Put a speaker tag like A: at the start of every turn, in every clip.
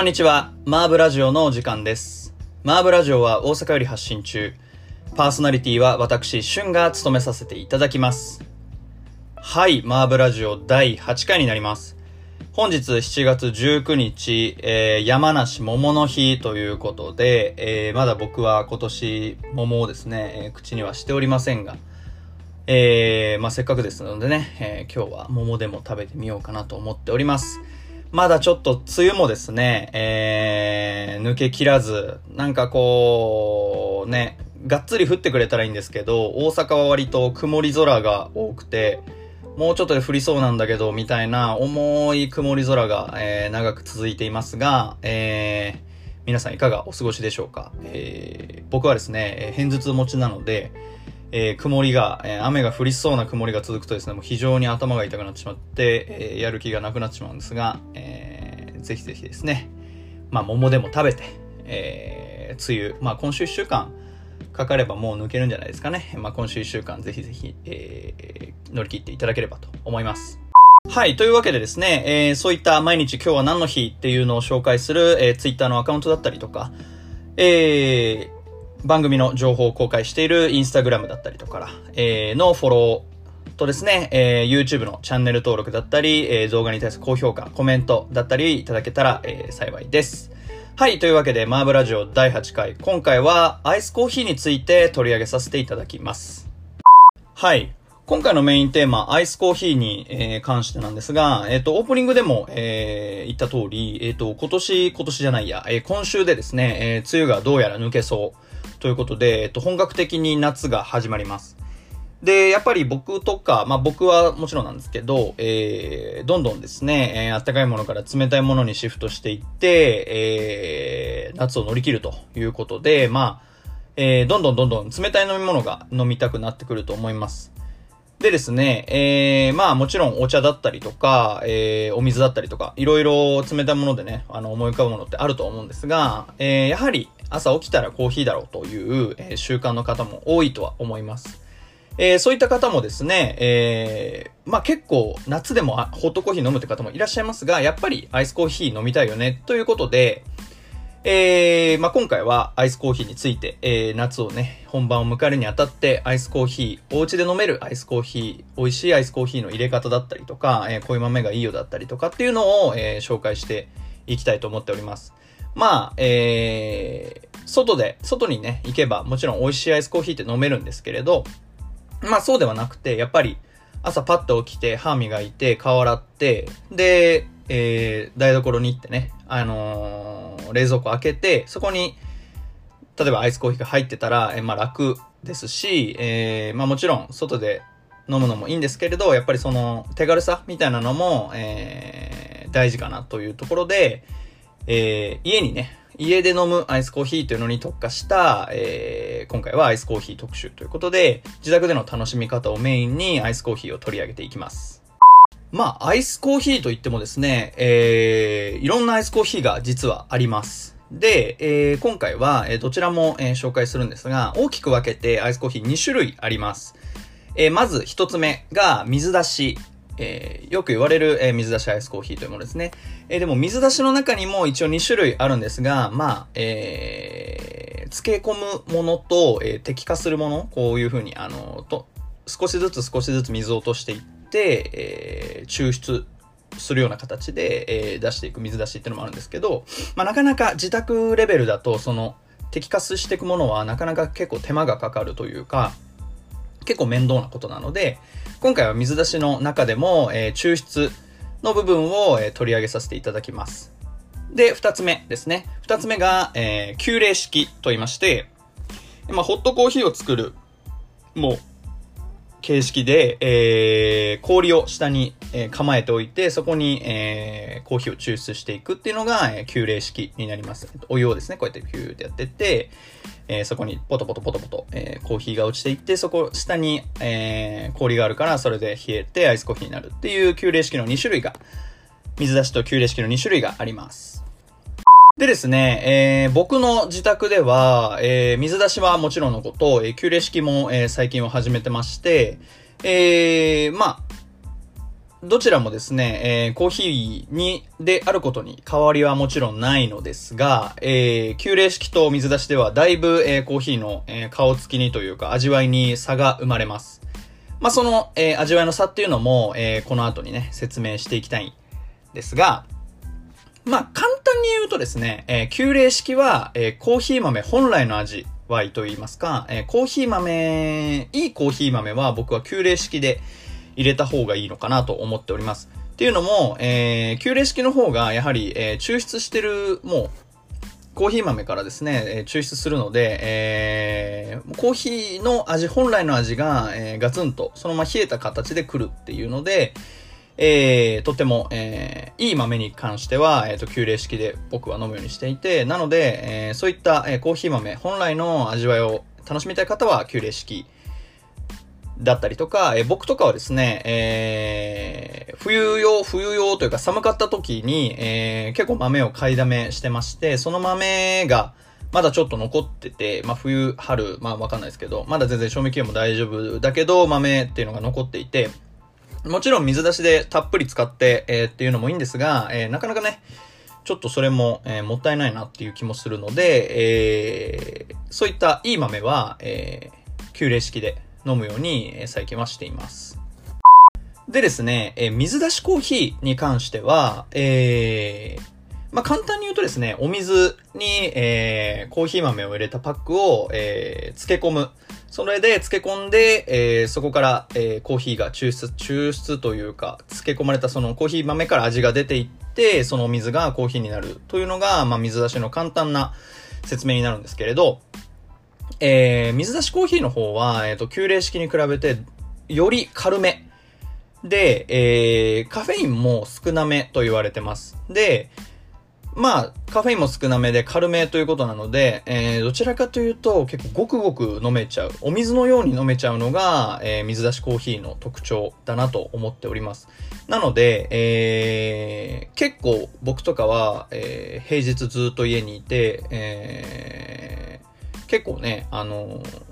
A: こんにちは。マーブラジオのお時間です。マーブラジオは大阪より発信中。パーソナリティは私、シュンが務めさせていただきます。はい、マーブラジオ第8回になります。本日7月19日、えー、山梨桃の日ということで、えー、まだ僕は今年桃をですね、えー口にはしておりませんが、えー、まあ、せっかくですのでね、え今日は桃でも食べてみようかなと思っております。まだちょっと梅雨もですね、えー、抜けきらず、なんかこう、ね、がっつり降ってくれたらいいんですけど、大阪は割と曇り空が多くて、もうちょっとで降りそうなんだけど、みたいな重い曇り空が、えー長く続いていますが、えー皆さんいかがお過ごしでしょうか、えー僕はですね、えー偏頭痛持ちなので、えー曇りが、えー雨が降りそうな曇りが続くとですね、もう非常に頭が痛くなってしまって、えーやる気がなくなってしまうんですが、えーぜひぜひですね、まあ、桃でも食べて、えー梅雨、まあ、今週1週間かかればもう抜けるんじゃないですかね。まあ、今週1週間ぜひぜひ、えー乗り切っていただければと思います。はい。というわけでですね、えーそういった毎日今日は何の日っていうのを紹介する、えー、ツイッターのアカウントだったりとか、えー番組の情報を公開しているインスタグラムだったりとか、えーのフォローとですね、えー YouTube のチャンネル登録だったり、えー動画に対する高評価、コメントだったりいただけたら、えー幸いです。はい。というわけで、マーブラジオ第8回。今回はアイスコーヒーについて取り上げさせていただきます。はい。今回のメインテーマ、アイスコーヒーに、えー関してなんですが、えっ、と、オープニングでも、えー言った通り、えっ、と、今年、今年じゃないや、えー今週でですね、えー梅雨がどうやら抜けそう。ということで、えっ、と、本格的に夏が始まります。で、やっぱり僕とか、まあ僕はもちろんなんですけど、えー、どんどんですね、えー、暖かいものから冷たいものにシフトしていって、えー、夏を乗り切るということで、まあ、えー、どんどんどんどん冷たい飲み物が飲みたくなってくると思います。でですね、えー、まあもちろんお茶だったりとか、えー、お水だったりとか、いろいろ冷たいものでね、あの思い浮かぶものってあると思うんですが、えー、やはり朝起きたらコーヒーだろうという、えー習慣の方も多いとは思います。えーそういった方もですね、えーまあ結構夏でもホットコーヒー飲むって方もいらっしゃいますが、やっぱりアイスコーヒー飲みたいよね、ということで、えーまあ今回はアイスコーヒーについて、えー夏をね、本番を迎えるにあたって、アイスコーヒー、お家で飲めるアイスコーヒー、美味しいアイスコーヒーの入れ方だったりとか、えーこういう豆がいいよだったりとかっていうのを、えー紹介していきたいと思っております。まあ、えー、外で、外にね、行けば、もちろん美味しいアイスコーヒーって飲めるんですけれど、まあそうではなくて、やっぱり朝パッと起きて歯磨いて顔洗って、で、えー、台所に行ってね、あのー冷蔵庫開けて、そこに、例えばアイスコーヒーが入ってたら、えーまあ楽ですし、えー、まあもちろん外で飲むのもいいんですけれど、やっぱりその手軽さみたいなのも、えー、大事かなというところで、えー、家にね、家で飲むアイスコーヒーというのに特化した、えー、今回はアイスコーヒー特集ということで、自宅での楽しみ方をメインにアイスコーヒーを取り上げていきます。まあ、アイスコーヒーといってもですね、えー、いろんなアイスコーヒーが実はあります。で、えー、今回は、えどちらも、えー紹介するんですが、大きく分けてアイスコーヒー2種類あります。えーまず一つ目が水出し。えーよく言われる、えー水出しアイスコーヒーというものですね。えーでも水出しの中にも一応2種類あるんですが、まあ、えー漬け込むものと、えー滴下するもの、こういうふうに、あの、と、少しずつ少しずつ水を落としていって、えー抽出するような形で、えー出していく水出しっていうのもあるんですけど、まあ、なかなか自宅レベルだと、その、滴下していくものはなかなか結構手間がかかるというか、結構面倒なことなので、今回は水出しの中でも、えー抽出の部分を、えー取り上げさせていただきます。で、二つ目ですね。二つ目が、えー、急冷式と言いまして、まあ、ホットコーヒーを作る、もう、形式で、えー、氷を下に、えー構えておいて、そこに、えー、コーヒーを抽出していくっていうのが、えー、急冷式になります。お湯をですね、こうやってピューってやってって、えーそこにポトポトポトポト、えーコーヒーが落ちていって、そこ、下に、えー氷があるから、それで冷えてアイスコーヒーになるっていう急冷式の2種類が、水出しと急冷式の2種類があります。でですね、えー僕の自宅では、えー水出しはもちろんのこと、えー、急冷式も、えー最近は始めてまして、えーまあ、どちらもですね、えー、コーヒーに、であることに変わりはもちろんないのですが、えー、急冷式と水出しではだいぶ、えー、コーヒーの、えー、顔つきにというか味わいに差が生まれます。まあ、その、えー、味わいの差っていうのも、えー、この後にね、説明していきたいんですが、まあ、簡単に言うとですね、えー、急冷式は、えー、コーヒー豆本来の味わいと言いますか、えー、コーヒー豆、いいコーヒー豆は僕は急冷式で、入れた方がいいのかなと思っております。っていうのも、えー、旧冷式の方がやはり、えー、抽出してる、もう、コーヒー豆からですね、えー、抽出するので、えー、コーヒーの味、本来の味が、えー、ガツンと、そのまま冷えた形で来るっていうので、えー、とても、えー、いい豆に関しては、えっ、ー、と、急冷式で僕は飲むようにしていて、なので、えー、そういった、えー、コーヒー豆、本来の味わいを楽しみたい方は、急冷式だったりとか、え僕とかはですね、えー、冬用、冬用というか寒かった時に、えー、結構豆を買いだめしてまして、その豆がまだちょっと残ってて、まあ冬、春、まあわかんないですけど、まだ全然賞味期限も大丈夫だけど、豆っていうのが残っていて、もちろん水出しでたっぷり使って、えー、っていうのもいいんですが、えー、なかなかね、ちょっとそれも、えー、もったいないなっていう気もするので、えー、そういったいい豆は、えー、急冷式で飲むように最近はしています。でですね、え水出しコーヒーに関しては、えー、まあ、簡単に言うとですね、お水に、えー、コーヒー豆を入れたパックを、えー、漬け込む。それで漬け込んで、えー、そこから、えー、コーヒーが抽出、抽出というか、漬け込まれたそのコーヒー豆から味が出ていって、そのお水がコーヒーになるというのが、まあ、水出しの簡単な説明になるんですけれど、えー、水出しコーヒーの方は、えっ、ー、と、急冷式に比べて、より軽め。で、えー、カフェインも少なめと言われてます。で、まあ、カフェインも少なめで軽めということなので、えー、どちらかというと結構ごくごく飲めちゃう。お水のように飲めちゃうのが、えー、水出しコーヒーの特徴だなと思っております。なので、えー、結構僕とかは、えー、平日ずっと家にいて、えー結構ね、あのー、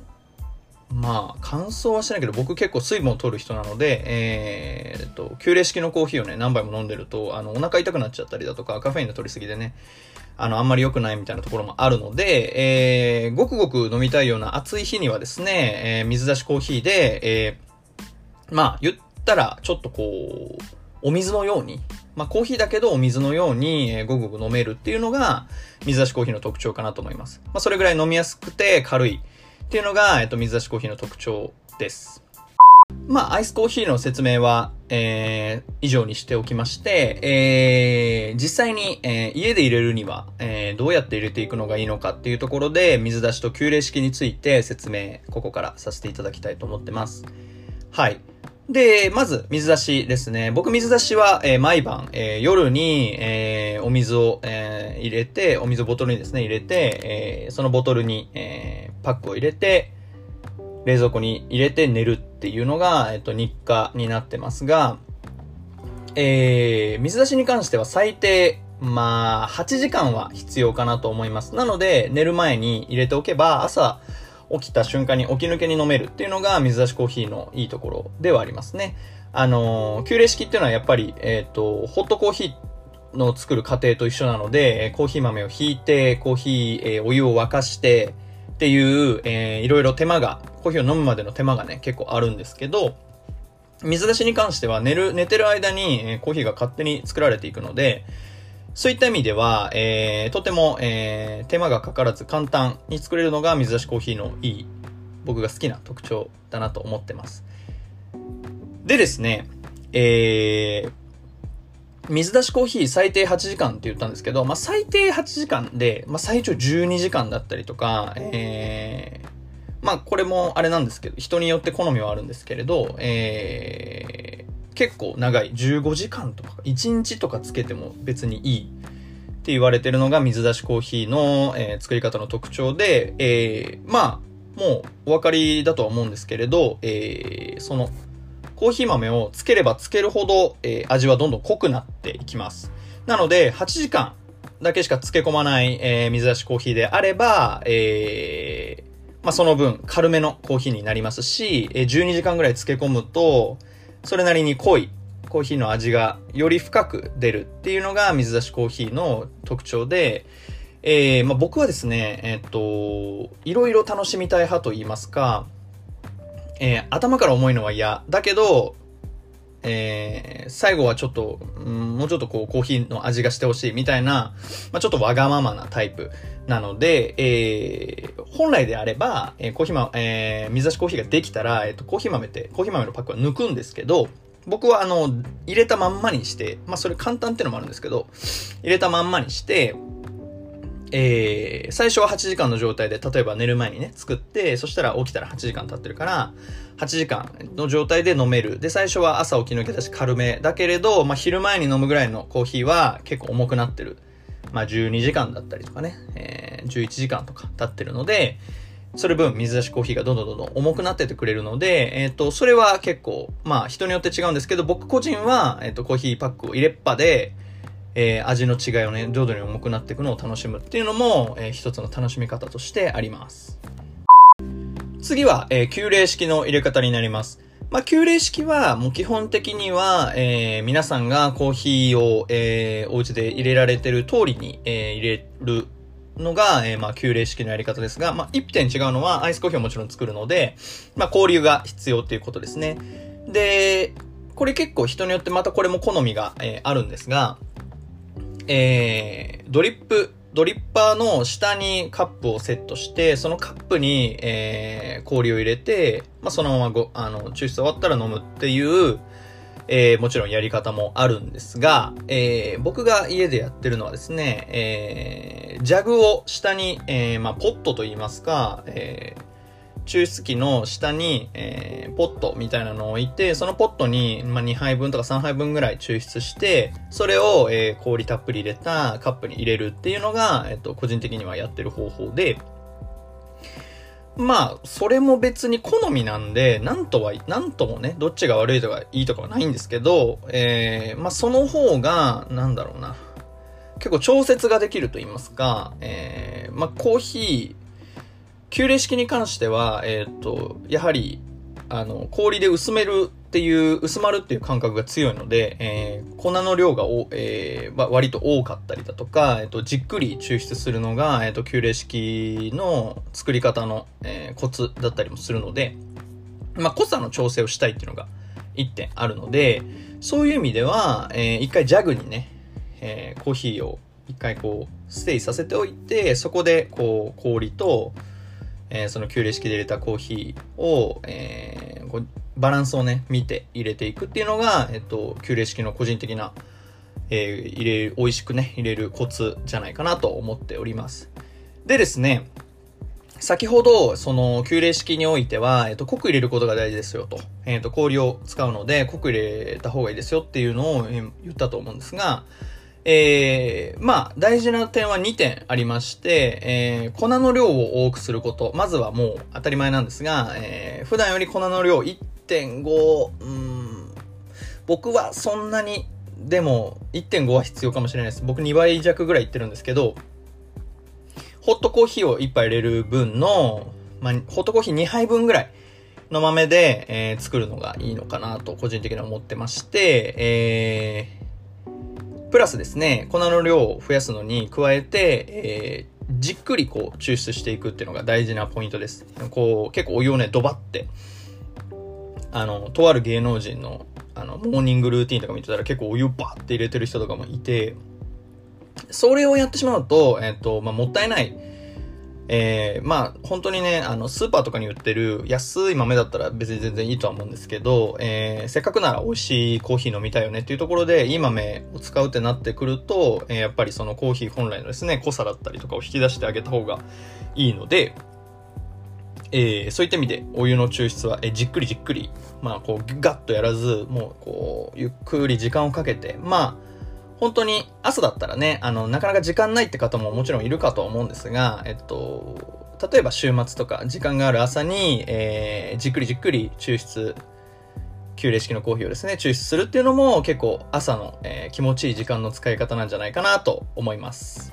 A: まあ、乾燥はしてないけど、僕結構水分を取る人なので、えー、っと、急冷式のコーヒーをね、何杯も飲んでると、あの、お腹痛くなっちゃったりだとか、カフェインの取りすぎでね、あの、あんまり良くないみたいなところもあるので、えー、ごくごく飲みたいような暑い日にはですね、えー、水出しコーヒーで、えー、まあ、言ったら、ちょっとこう、お水のように、まあ、コーヒーだけどお水のように、ごくごく飲めるっていうのが、水出しコーヒーの特徴かなと思います。まあ、それぐらい飲みやすくて軽いっていうのが、えっと、水出しコーヒーの特徴です。まあ、アイスコーヒーの説明は、えー、以上にしておきまして、えー、実際に、えー、家で入れるには、えー、どうやって入れていくのがいいのかっていうところで、水出しと急冷式について説明、ここからさせていただきたいと思ってます。はい。で、まず、水出しですね。僕、水出しは、えー、毎晩、えー、夜に、えー、お水を、えー、入れて、お水をボトルにですね、入れて、えー、そのボトルに、えー、パックを入れて、冷蔵庫に入れて寝るっていうのが、えっ、ー、と、日課になってますが、えー、水出しに関しては最低、まあ、8時間は必要かなと思います。なので、寝る前に入れておけば、朝、起きた瞬間に起き抜けに飲めるっていうのが水出しコーヒーのいいところではありますね。あのー、急冷式っていうのはやっぱり、えっ、ー、と、ホットコーヒーの作る過程と一緒なので、コーヒー豆をひいて、コーヒー、えー、お湯を沸かして、っていう、えー、いろいろ手間が、コーヒーを飲むまでの手間がね、結構あるんですけど、水出しに関しては寝る、寝てる間に、えー、コーヒーが勝手に作られていくので、そういった意味では、えー、とても、えー、手間がかからず簡単に作れるのが水出しコーヒーのいい、僕が好きな特徴だなと思ってます。でですね、えー、水出しコーヒー最低8時間って言ったんですけど、まあ、最低8時間で、まあ、最長12時間だったりとか、えー、まあ、これもあれなんですけど、人によって好みはあるんですけれど、えー、結構長い15時間とか1日とかつけても別にいいって言われてるのが水出しコーヒーの、えー、作り方の特徴で、えー、まあもうお分かりだとは思うんですけれど、えー、そのコーヒー豆をつければつけるほど、えー、味はどんどん濃くなっていきます。なので8時間だけしか漬け込まない、えー、水出しコーヒーであれば、えー、まあ、その分軽めのコーヒーになりますし、え12時間ぐらい漬け込むと、それなりに濃いコーヒーの味がより深く出るっていうのが水出しコーヒーの特徴で、えー、まあ、僕はですね、えっと、いろいろ楽しみたい派と言いますか、えー、頭から重いのは嫌。だけど、えー、最後はちょっと、うん、もうちょっとこう、コーヒーの味がしてほしいみたいな、まあ、ちょっとわがままなタイプなので、えー、本来であれば、えー、コーヒー豆、えー、水出しコーヒーができたら、えっ、ー、と、コーヒー豆って、コーヒー豆のパックは抜くんですけど、僕はあの、入れたまんまにして、まあ、それ簡単ってのもあるんですけど、入れたまんまにして、えー、最初は8時間の状態で、例えば寝る前にね、作って、そしたら起きたら8時間経ってるから、8時間の状態で飲める。で、最初は朝起き抜けたし軽め。だけれど、まあ、昼前に飲むぐらいのコーヒーは結構重くなってる。まあ、12時間だったりとかね、えー、11時間とか経ってるので、それ分水出しコーヒーがどんどんどんどん重くなっててくれるので、えっ、ー、と、それは結構、まあ人によって違うんですけど、僕個人は、えっ、ー、と、コーヒーパックを入れっぱで、えー、味の違いをね、徐々に重くなっていくのを楽しむっていうのも、えー、一つの楽しみ方としてあります。次は、えー、急冷式の入れ方になります。まあ、急冷式は、もう基本的には、えー、皆さんがコーヒーを、えー、お家で入れられてる通りに、えー、入れるのが、えー、まあ、急冷式のやり方ですが、まあ、一点違うのは、アイスコーヒーをもちろん作るので、まあ、交流が必要っていうことですね。で、これ結構人によってまたこれも好みが、えー、あるんですが、えー、ドリップ、ドリッパーの下にカップをセットして、そのカップに、えー、氷を入れて、まあ、そのままご、あの、抽出終わったら飲むっていう、えー、もちろんやり方もあるんですが、えー、僕が家でやってるのはですね、えー、ジャグを下に、え、まあ、ポットと言いますか、えー、抽出器の下に、えー、ポットみたいなのを置いて、そのポットに、まあ、2杯分とか3杯分ぐらい抽出して、それを、えー、氷たっぷり入れたカップに入れるっていうのが、えっ、と、個人的にはやってる方法で、まあ、それも別に好みなんで、なんとは、なんともね、どっちが悪いとかいいとかはないんですけど、えー、まあその方が、なんだろうな、結構調節ができると言いますか、えー、まあコーヒー、急冷式に関しては、えっ、ー、と、やはり、あの、氷で薄めるっていう、薄まるっていう感覚が強いので、えー、粉の量がお、えー、割と多かったりだとか、えっ、と、じっくり抽出するのが、えっ、と、急冷式の作り方の、えー、コツだったりもするので、まあ、濃さの調整をしたいっていうのが一点あるので、そういう意味では、えー、一回ジャグにね、えー、コーヒーを一回こう、ステイさせておいて、そこでこう、氷と、えー、その急冷式で入れたコーヒーを、えー、バランスをね、見て入れていくっていうのが、えっと、急冷式の個人的な、えー、入れる、美味しくね、入れるコツじゃないかなと思っております。でですね、先ほど、その、急冷式においては、えっと、濃く入れることが大事ですよと。えっと、氷を使うので、濃く入れた方がいいですよっていうのを言ったと思うんですが、えー、まあ、大事な点は2点ありまして、えー、粉の量を多くすること。まずはもう当たり前なんですが、えー、普段より粉の量1.5、うん、僕はそんなに、でも1.5は必要かもしれないです。僕2倍弱ぐらいいってるんですけど、ホットコーヒーを1杯入れる分の、まあ、ホットコーヒー2杯分ぐらいの豆で、えー、作るのがいいのかなと個人的には思ってまして、えー、プラスですね、粉の量を増やすのに加えて、えー、じっくりこう抽出していくっていうのが大事なポイントです。こう、結構お湯をね、ドバって、あの、とある芸能人の、あの、モーニングルーティンとか見てたら結構お湯バーって入れてる人とかもいて、それをやってしまうと、えっ、と、まあ、もったいないえー、まあ、本当にね、あの、スーパーとかに売ってる安い豆だったら別に全然いいとは思うんですけど、えー、せっかくなら美味しいコーヒー飲みたいよねっていうところで、いい豆を使うってなってくると、えー、やっぱりそのコーヒー本来のですね、濃さだったりとかを引き出してあげた方がいいので、えー、そういった意味でお湯の抽出は、えー、じっくりじっくり、まあ、こう、ガッとやらず、もう、こう、ゆっくり時間をかけて、まあ、本当に朝だったらね、あの、なかなか時間ないって方ももちろんいるかと思うんですが、えっと、例えば週末とか時間がある朝に、えー、じっくりじっくり抽出、急冷式のコーヒーをですね、抽出するっていうのも結構朝の、えー、気持ちいい時間の使い方なんじゃないかなと思います。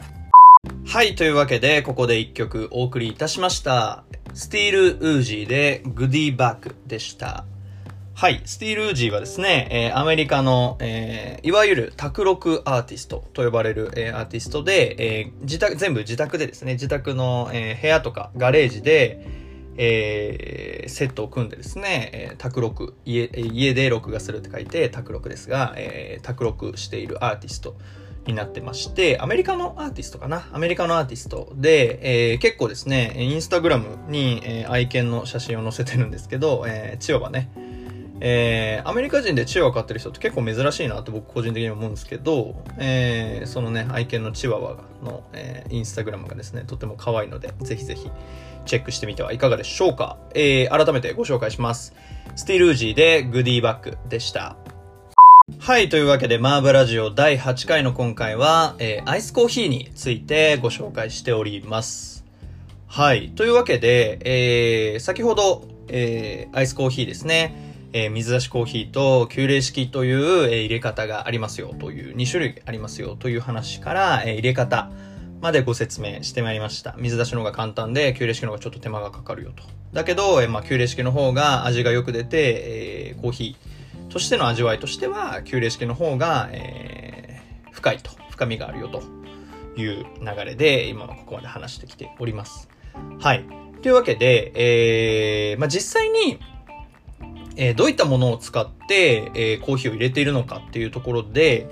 A: はい、というわけで、ここで一曲お送りいたしました。スティール・ウージーでグディバックでした。はい。スティール・ウージーはですね、えー、アメリカの、えー、いわゆる卓録アーティストと呼ばれる、えー、アーティストで、えー、自宅、全部自宅でですね、自宅の、えー、部屋とかガレージで、えー、セットを組んでですね、えー、卓録、家、家で録画するって書いて、卓録ですが、えー、卓録しているアーティストになってまして、アメリカのアーティストかな？アメリカのアーティストで、えー、結構ですね、インスタグラムに、えー、愛犬の写真を載せてるんですけど、えー、チワワね、えー、アメリカ人でチワワ飼ってる人って結構珍しいなって僕個人的に思うんですけど、えー、そのね、愛犬のチワワの、えー、インスタグラムがですね、とても可愛いので、ぜひぜひチェックしてみてはいかがでしょうか。えー、改めてご紹介します。スティルージーでグディバックでした。はい。というわけで、マーブラジオ第8回の今回は、えー、アイスコーヒーについてご紹介しております。はい。というわけで、えー、先ほど、えー、アイスコーヒーですね。えー、水出しコーヒーと急冷式という、えー、入れ方がありますよという、2種類ありますよという話から、えー、入れ方までご説明してまいりました。水出しの方が簡単で、急冷式の方がちょっと手間がかかるよと。だけど、えー、まあ、急冷式の方が味がよく出て、えー、コーヒーとしての味わいとしては、急冷式の方が、えー、深いと、深みがあるよという流れで、今はここまで話してきております。はい。というわけで、えー、まあ、実際に、えー、どういったものを使って、えー、コーヒーを入れているのかっていうところで、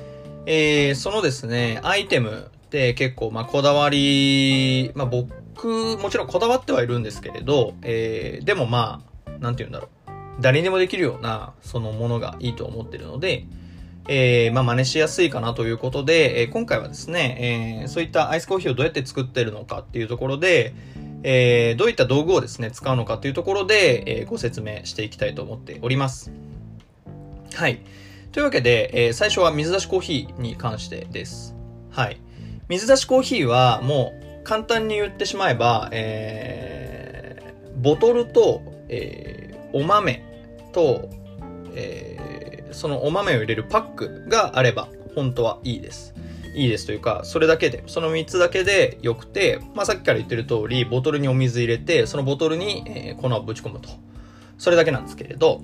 A: えー、そのですね、アイテムって結構、まあ、こだわり、まあ、僕、もちろんこだわってはいるんですけれど、えー、でもまあ、なんて言うんだろう。誰にでもできるような、そのものがいいと思ってるので、えー、まあ、真似しやすいかなということで、えー、今回はですね、えー、そういったアイスコーヒーをどうやって作ってるのかっていうところで、えー、どういった道具をですね、使うのかというところで、えー、ご説明していきたいと思っております。はい。というわけで、えー、最初は水出しコーヒーに関してです。はい。水出しコーヒーはもう簡単に言ってしまえば、えー、ボトルと、えー、お豆と、えー、そのお豆を入れるパックがあれば本当はいいです。いいですというか、それだけで、その3つだけで良くて、まあ、さっきから言ってる通り、ボトルにお水入れて、そのボトルに、え、粉をぶち込むと。それだけなんですけれど、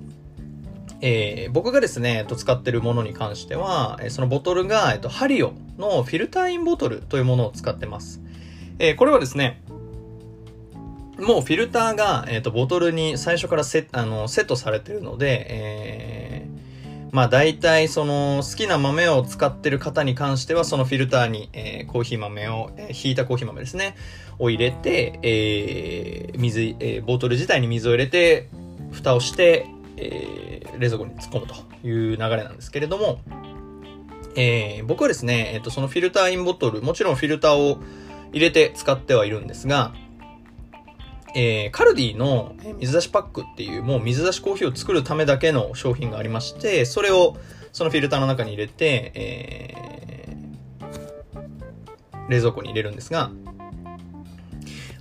A: えー、僕がですね、えっと、使ってるものに関しては、え、そのボトルが、えっと、ハリオのフィルターインボトルというものを使ってます。えー、これはですね、もうフィルターが、えっと、ボトルに最初からセあのセットされてるので、えまあ大体その好きな豆を使ってる方に関してはそのフィルターに、えー、コーヒー豆を、えー、ひいたコーヒー豆ですね、を入れて、えー、水、えー、ボトル自体に水を入れて、蓋をして、えー、冷蔵庫に突っ込むという流れなんですけれども、えー、僕はですね、えっ、ー、と、そのフィルターインボトル、もちろんフィルターを入れて使ってはいるんですが、えー、カルディの水出しパックっていうもう水出しコーヒーを作るためだけの商品がありまして、それをそのフィルターの中に入れて、えー、冷蔵庫に入れるんですが、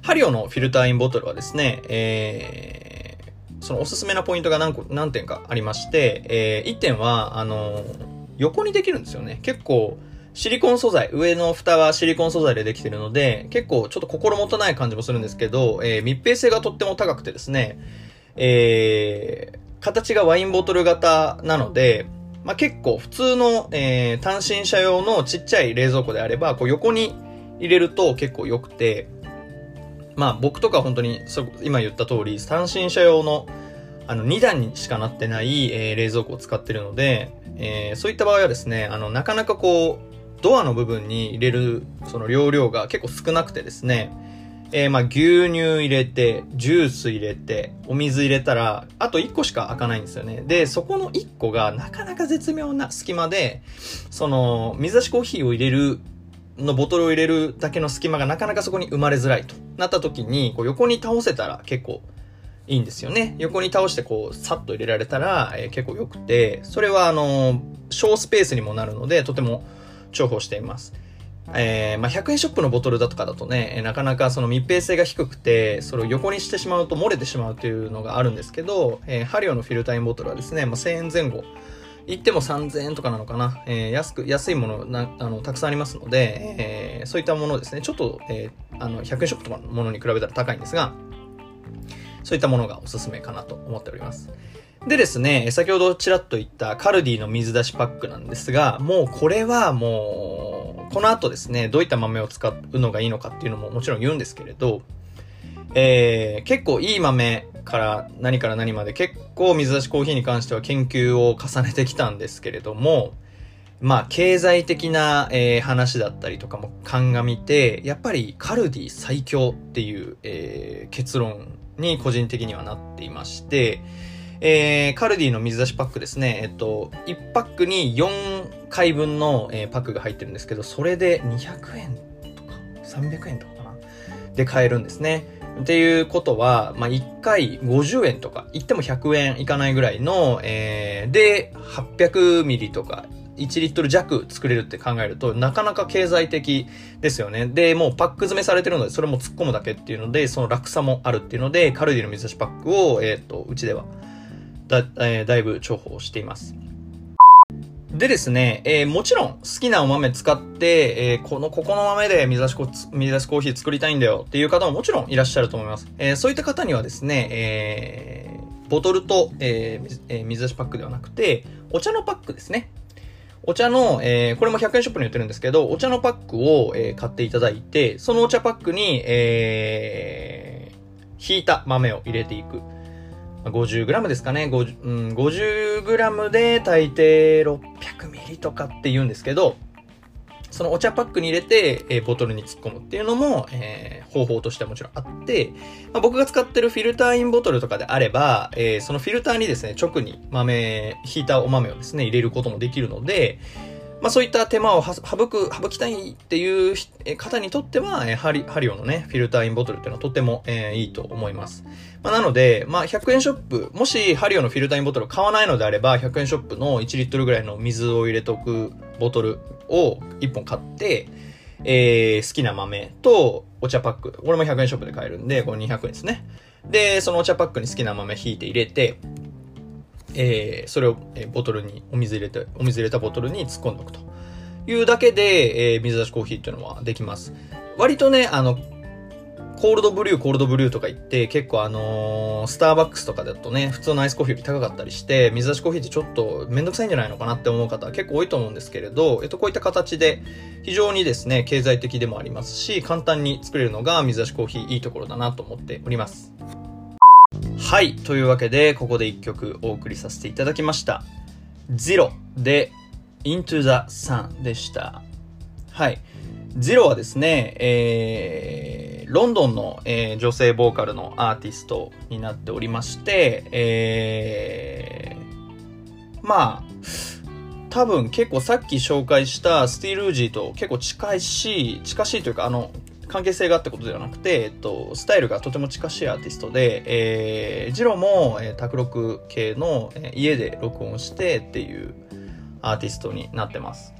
A: ハリオのフィルターインボトルはですね、えー、そのおすすめなポイントが何個、何点かありまして、えー、1点は、あの、横にできるんですよね。結構、シリコン素材、上の蓋はシリコン素材でできてるので、結構ちょっと心もとない感じもするんですけど、えー、密閉性がとっても高くてですね、えー、形がワインボトル型なので、まあ、結構普通の、えー、単身者用のちっちゃい冷蔵庫であれば、こう横に入れると結構良くて、まあ僕とか本当に今言った通り、単身者用のあの2段にしかなってない、えー、冷蔵庫を使ってるので、えー、そういった場合はですね、あの、なかなかこう、ドアの部分に入れるその容量が結構少なくてですね、えー、まあ牛乳入れて、ジュース入れて、お水入れたら、あと1個しか開かないんですよね。で、そこの1個がなかなか絶妙な隙間で、その、水出しコーヒーを入れる、のボトルを入れるだけの隙間がなかなかそこに生まれづらいとなった時に、こう横に倒せたら結構いいんですよね。横に倒してこう、さっと入れられたら、えー、結構良くて、それはあの、小スペースにもなるので、とても重宝しています。えー、まあ、100円ショップのボトルだとかだとね、なかなかその密閉性が低くて、それを横にしてしまうと漏れてしまうというのがあるんですけど、えー、ハリオのフィルタインボトルはですね、まあ、1000円前後。言っても3000円とかなのかな。えー、安く、安いものな、あの、たくさんありますので、えー、そういったものですね、ちょっと、えー、あの、100円ショップとかのものに比べたら高いんですが、そういったものがおすすめかなと思っております。でですね、先ほどちらっと言ったカルディの水出しパックなんですが、もうこれはもう、この後ですね、どういった豆を使うのがいいのかっていうのももちろん言うんですけれど、えー、結構いい豆から何から何まで結構水出しコーヒーに関しては研究を重ねてきたんですけれども、まあ、経済的な、えー、話だったりとかも鑑みて、やっぱりカルディ最強っていう、えー、結論に個人的にはなっていまして、えー、カルディの水出しパックですね、えっと、1パックに4回分の、えー、パックが入ってるんですけど、それで200円とか、300円とかかな？で買えるんですね。っていうことは、まあ、1回50円とか、言っても100円いかないぐらいの、えー、で、800ミリとか、1リットル弱作れるって考えると、なかなか経済的ですよね。で、もうパック詰めされてるので、それも突っ込むだけっていうので、その楽さもあるっていうので、カルディの水出しパックを、えっ、ー、と、うちでは、だ、えー、だいぶ重宝しています。でですね、えー、もちろん好きなお豆使って、えー、この、ここの豆で水出しコ水出しコーヒー作りたいんだよっていう方ももちろんいらっしゃると思います。えー、そういった方にはですね、えー、ボトルと、えー、水出しパックではなくて、お茶のパックですね。お茶の、えー、これも100円ショップに売ってるんですけど、お茶のパックを、えー、買っていただいて、そのお茶パックに、えー、挽いた豆を入れていく。50g ですかね。50, うん、50g で大抵 600ml とかって言うんですけど、そのお茶パックに入れて、えー、ボトルに突っ込むっていうのも、えー、方法としてはもちろんあって、まあ、僕が使ってるフィルターインボトルとかであれば、えー、そのフィルターにですね、直に豆、引いたお豆をですね、入れることもできるので、まあそういった手間を省く、省きたいっていう方にとっては、えー、ハリ、ハリオのね、フィルターインボトルっていうのはとても、えー、いいと思います。まあなので、まあ100円ショップ、もしハリオのフィルターインボトル買わないのであれば、100円ショップの1リットルぐらいの水を入れとくボトルを1本買って、えー、好きな豆とお茶パック。これも100円ショップで買えるんで、これ200円ですね。で、そのお茶パックに好きな豆引いて入れて、えー、それを、え、ボトルに、お水入れて、お水入れたボトルに突っ込んでおくというだけで、えー、水出しコーヒーっていうのはできます。割とね、あの、コールドブリュー、コールドブリューとか言って、結構あのー、スターバックスとかだとね、普通のアイスコーヒーより高かったりして、水出しコーヒーってちょっとめんどくさいんじゃないのかなって思う方は結構多いと思うんですけれど、えっと、こういった形で、非常にですね、経済的でもありますし、簡単に作れるのが水出しコーヒーいいところだなと思っております。はい。というわけで、ここで一曲お送りさせていただきました。Zero で Into the Sun でした。はい。Zero はですね、えー、ロンドンの、えー、女性ボーカルのアーティストになっておりまして、えー、まあ、多分結構さっき紹介したスティールージーと結構近いし、近しいというか、あの、関係性があったことではなくて、えっと、スタイルがとても近しいアーティストで、えー、ジロも、えー、卓録系の、えー、家で録音してっていうアーティストになってます。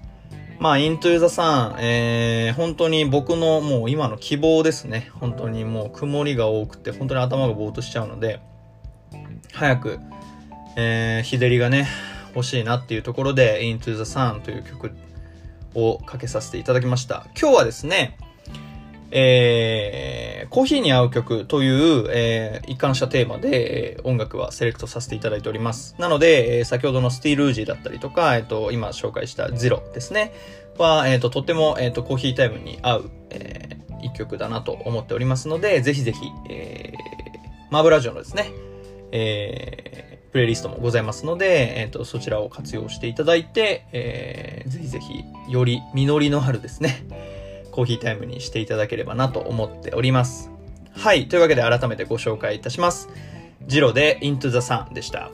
A: まあ、イントゥーザさん、えー、本当に僕のもう今の希望ですね。本当にもう曇りが多くて、本当に頭がぼーっとしちゃうので、早く、えー、日照りがね、欲しいなっていうところで、イントゥーザさんという曲をかけさせていただきました。今日はですね、えー、コーヒーに合う曲という、えー、一貫したテーマで、えー、音楽はセレクトさせていただいております。なので、えー、先ほどのスティールージーだったりとか、えっ、ー、と、今紹介したゼロですね、は、えっ、ー、と、とっても、えっ、ー、と、コーヒータイムに合う、えー、一曲だなと思っておりますので、ぜひぜひ、えー、マーブラジオのですね、えー、プレイリストもございますので、えっ、ー、と、そちらを活用していただいて、えー、ぜひぜひ、より実りのあるですね、コーヒータイムにしていただければなと思っております。はい。というわけで改めてご紹介いたします。ジロで Into the Sun でした。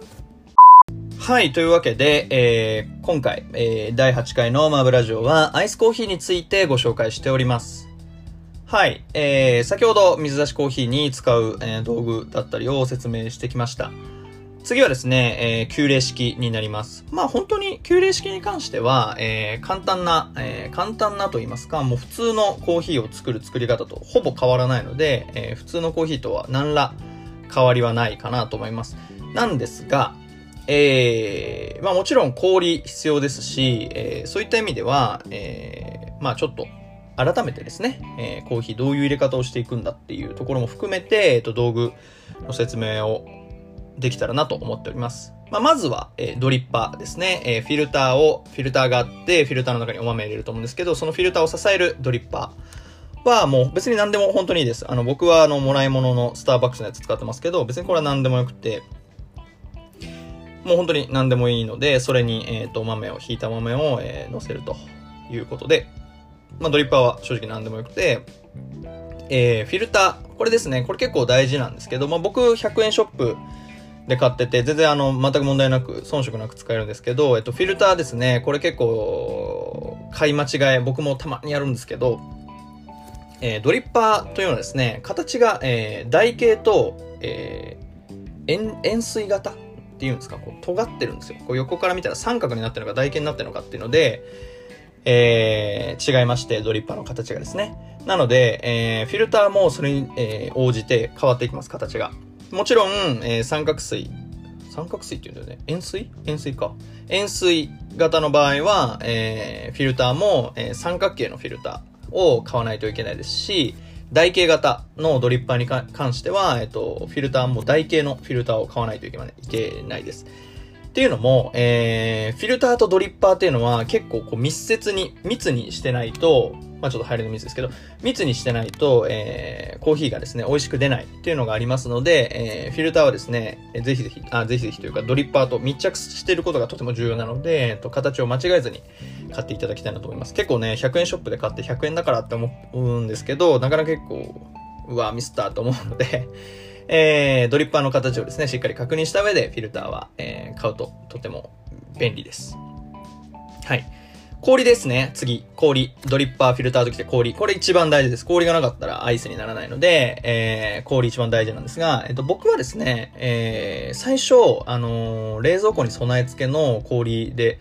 A: はい。というわけで、えー、今回、えー、第8回のマーブラジオはアイスコーヒーについてご紹介しております。はい。えー、先ほど水出しコーヒーに使う、えー、道具だったりを説明してきました。次はですね、えー、旧礼式になります。まあ本当に旧礼式に関しては、えー、簡単な、えー、簡単なと言いますか、もう普通のコーヒーを作る作り方とほぼ変わらないので、えー、普通のコーヒーとは何ら変わりはないかなと思います。なんですが、えー、まあもちろん氷必要ですし、えー、そういった意味では、えー、まあちょっと改めてですね、えー、コーヒーどういう入れ方をしていくんだっていうところも含めて、えっ、ー、と、道具の説明をできたらなと思っております。まあ、まずは、えー、ドリッパーですね。えー、フィルターを、フィルターがあって、フィルターの中にお豆入れると思うんですけど、そのフィルターを支えるドリッパーはもう別に何でも本当にいいです。あの、僕はあの、もらい物のスターバックスのやつ使ってますけど、別にこれは何でもよくて、もう本当に何でもいいので、それに、えっ、ー、と、豆を、引いた豆を、えー、乗せるということで、まあ、ドリッパーは正直何でもよくて、えー、フィルター。これですね。これ結構大事なんですけど、まあ、僕100円ショップで買ってて、全然あの、全く問題なく、遜色なく使えるんですけど、えっと、フィルターですね。これ結構、買い間違え、僕もたまにやるんですけど、えー、ドリッパーというのはですね、形が、えー、台形と、えー、円、円錐型っていうんですか、こう、尖ってるんですよ。こう横から見たら三角になってるのか台形になってるのかっていうので、えー、違いまして、ドリッパーの形がですね。なので、えー、フィルターもそれに、えー、応じて変わっていきます、形が。もちろん、えー、三角錐。三角錐って言うんだよね。円錐？円錐か。円錐型の場合は、えー、フィルターも、えー、三角形のフィルターを買わないといけないですし、台形型のドリッパーに関しては、えっ、と、フィルターも台形のフィルターを買わないといけないです。っていうのも、えー、フィルターとドリッパーっていうのは結構こう密接に、密にしてないと、まあちょっと入りの密ですけど、密にしてないと、えー、コーヒーがですね、美味しく出ないっていうのがありますので、えー、フィルターはですね、ぜひぜひ、あ、ぜひぜひというか、ドリッパーと密着していることがとても重要なので、えっと、形を間違えずに買っていただきたいなと思います。結構ね、100円ショップで買って100円だからって思うんですけど、なかなか結構、うわ、ミスったと思うので、えー、ドリッパーの形をですね、しっかり確認した上でフィルターは、えー、買うととても便利です。はい。氷ですね。次。氷。ドリッパー、フィルターときて氷。これ一番大事です。氷がなかったらアイスにならないので、えー、氷一番大事なんですが、えっと、僕はですね、えー、最初、あのー、冷蔵庫に備え付けの氷で、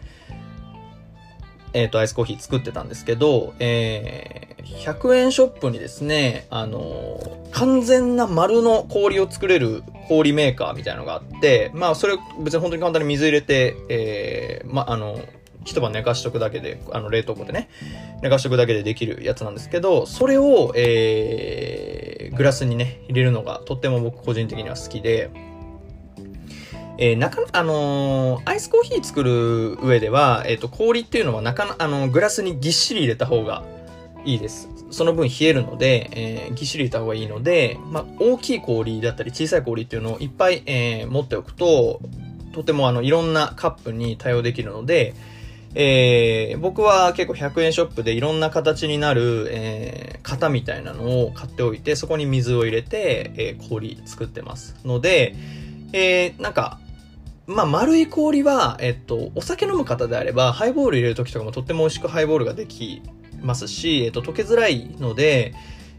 A: えっ、ー、と、アイスコーヒー作ってたんですけど、えー、100円ショップにですね、あのー、完全な丸の氷を作れる氷メーカーみたいなのがあって、まあ、それ別に本当に簡単に水入れて、えー、まあ、あの、一晩寝かしとくだけで、あの、冷凍庫でね、寝かしとくだけでできるやつなんですけど、それを、えー、グラスにね、入れるのがとっても僕個人的には好きで、えー、中、あのー、アイスコーヒー作る上では、えっ、ー、と、氷っていうのは中あの、グラスにぎっしり入れた方がいいです。その分冷えるので、えー、ぎっしり入れた方がいいので、まあ、大きい氷だったり小さい氷っていうのをいっぱい、えー、持っておくと、とてもあの、いろんなカップに対応できるので、えー、僕は結構100円ショップでいろんな形になる、えー、型みたいなのを買っておいて、そこに水を入れて、えー、氷作ってます。ので、えー、なんか、まあ、丸い氷は、えっと、お酒飲む方であれば、ハイボール入れるときとかもとっても美味しくハイボールができますし、えっと、溶けづらいので、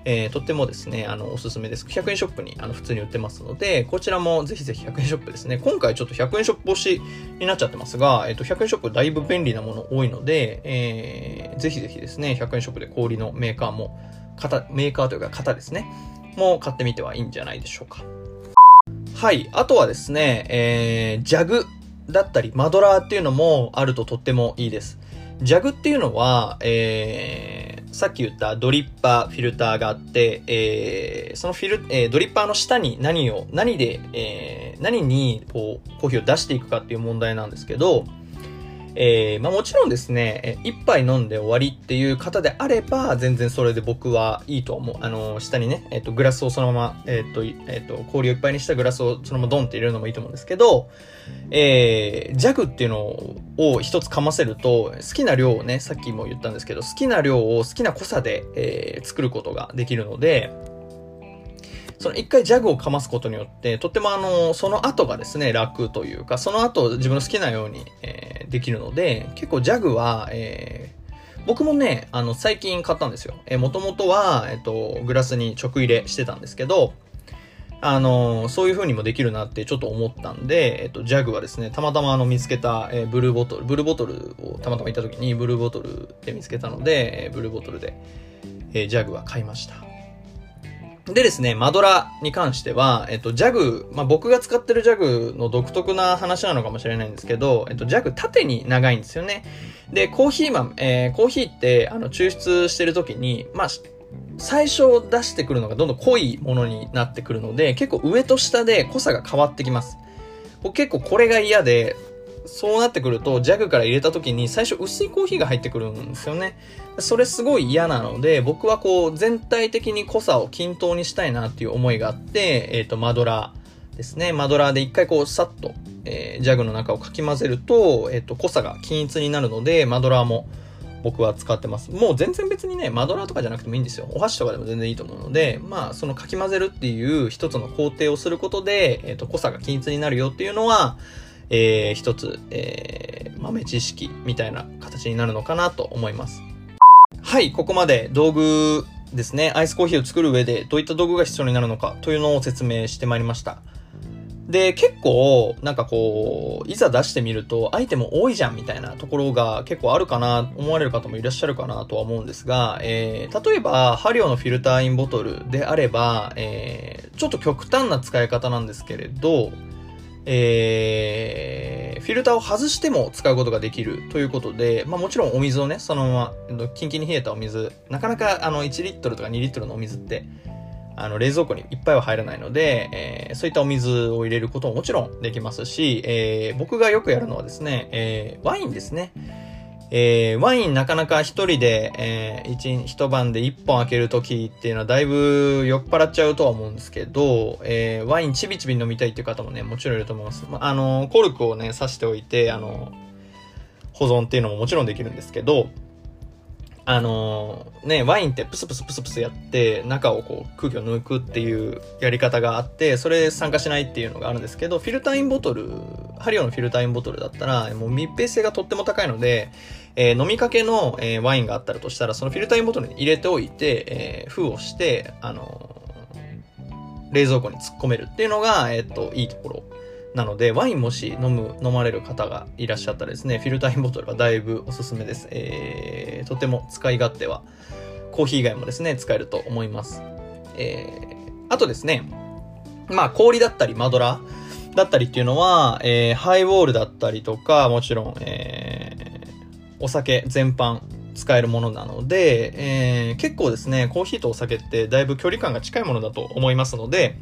A: えー、とってもですね、あの、おすすめです。100円ショップに、あの、普通に売ってますので、こちらもぜひぜひ100円ショップですね。今回ちょっと100円ショップ推しになっちゃってますが、えっと、100円ショップだいぶ便利なもの多いので、えー、ぜひぜひですね、100円ショップで氷のメーカーも、型、メーカーというか型ですね、も買ってみてはいいんじゃないでしょうか。はい。あとはですね、えー、ジャグだったり、マドラーっていうのもあるととってもいいです。ジャグっていうのは、えー、さっき言ったドリッパー、フィルターがあって、えー、そのフィル、えー、ドリッパーの下に何を、何で、えー、何に、こう、コーヒーを出していくかっていう問題なんですけど、えー、まあもちろんですね、一杯飲んで終わりっていう方であれば、全然それで僕はいいと思う。あの、下にね、えっ、と、グラスをそのまま、えっ、と、えっ、と、氷をいっぱいにしたグラスをそのままドンって入れるのもいいと思うんですけど、えー、ジャグっていうのを一つかませると、好きな量をね、さっきも言ったんですけど、好きな量を好きな濃さで、えー、作ることができるので、その一回ジャグをかますことによって、とってもあの、その後がですね、楽というか、その後自分の好きなように、えー、できるので、結構ジャグは、えー、僕もね、あの、最近買ったんですよ。えー、もともとは、えっ、と、グラスに直入れしてたんですけど、あの、そういう風にもできるなってちょっと思ったんで、えっと、ジャグはですね、たまたまあの見つけた、えー、ブルーボトル、ブルーボトルをたまたま行った時にブルーボトルで見つけたので、えー、ブルーボトルで、えー、ジャグは買いました。でですね、マドラに関しては、えっと、ジャグ、まあ、僕が使ってるジャグの独特な話なのかもしれないんですけど、えっと、ジャグ縦に長いんですよね。で、コーヒー豆、えー、コーヒーって、あの、抽出してる時に、まあ、最初出してくるのがどんどん濃いものになってくるので、結構上と下で濃さが変わってきます。僕結構これが嫌で、そうなってくると、ジャグから入れた時に最初薄いコーヒーが入ってくるんですよね。それすごい嫌なので、僕はこう全体的に濃さを均等にしたいなっていう思いがあって、えっ、ー、と、マドラーですね。マドラーで一回こうさっと、えー、ジャグの中をかき混ぜると、えっ、ー、と、濃さが均一になるので、マドラーも僕は使ってます。もう全然別にね、マドラーとかじゃなくてもいいんですよ。お箸とかでも全然いいと思うので、まあ、そのかき混ぜるっていう一つの工程をすることで、えっ、と、濃さが均一になるよっていうのは、えー、一つ、えー、豆知識みたいな形になるのかなと思います。はい、ここまで道具ですね、アイスコーヒーを作る上でどういった道具が必要になるのかというのを説明してまいりました。で、結構、なんかこう、いざ出してみると、アイテム多いじゃんみたいなところが結構あるかな、思われる方もいらっしゃるかなとは思うんですが、えー、例えば、ハリオのフィルターインボトルであれば、えー、ちょっと極端な使い方なんですけれど、えー、フィルターを外しても使うことができるということで、まあもちろんお水をね、そのまま、キンキンに冷えたお水、なかなかあの1リットルとか2リットルのお水って、あの冷蔵庫にいっぱいは入らないので、えー、そういったお水を入れることももちろんできますし、えー、僕がよくやるのはですね、えー、ワインですね。えー、ワインなかなか一人で、えー、一、一晩で一本開けるときっていうのはだいぶ酔っ払っちゃうとは思うんですけど、えー、ワインちびちび飲みたいっていう方もね、もちろんいると思います。まあ、あの、コルクをね、刺しておいて、あの、保存っていうのももちろんできるんですけど、あのー、ね、ワインってプスプスプスプスやって、中をこう空気を抜くっていうやり方があって、それ酸化しないっていうのがあるんですけど、フィルターインボトル、ハリオのフィルターインボトルだったら、もう密閉性がとっても高いので、えー、飲みかけの、えー、ワインがあったらとしたら、そのフィルターインボトルに入れておいて、え、封をして、あの冷蔵庫に突っ込めるっていうのが、えっと、いいところ。なので、ワインもし飲む、飲まれる方がいらっしゃったらですね、フィルターインボトルはだいぶおすすめです。えー、とても使い勝手は、コーヒー以外もですね、使えると思います。えー、あとですね、まあ、氷だったり、マドラーだったりっていうのは、えー、ハイボールだったりとか、もちろん、えー、お酒全般使えるものなので、えー、結構ですね、コーヒーとお酒ってだいぶ距離感が近いものだと思いますので、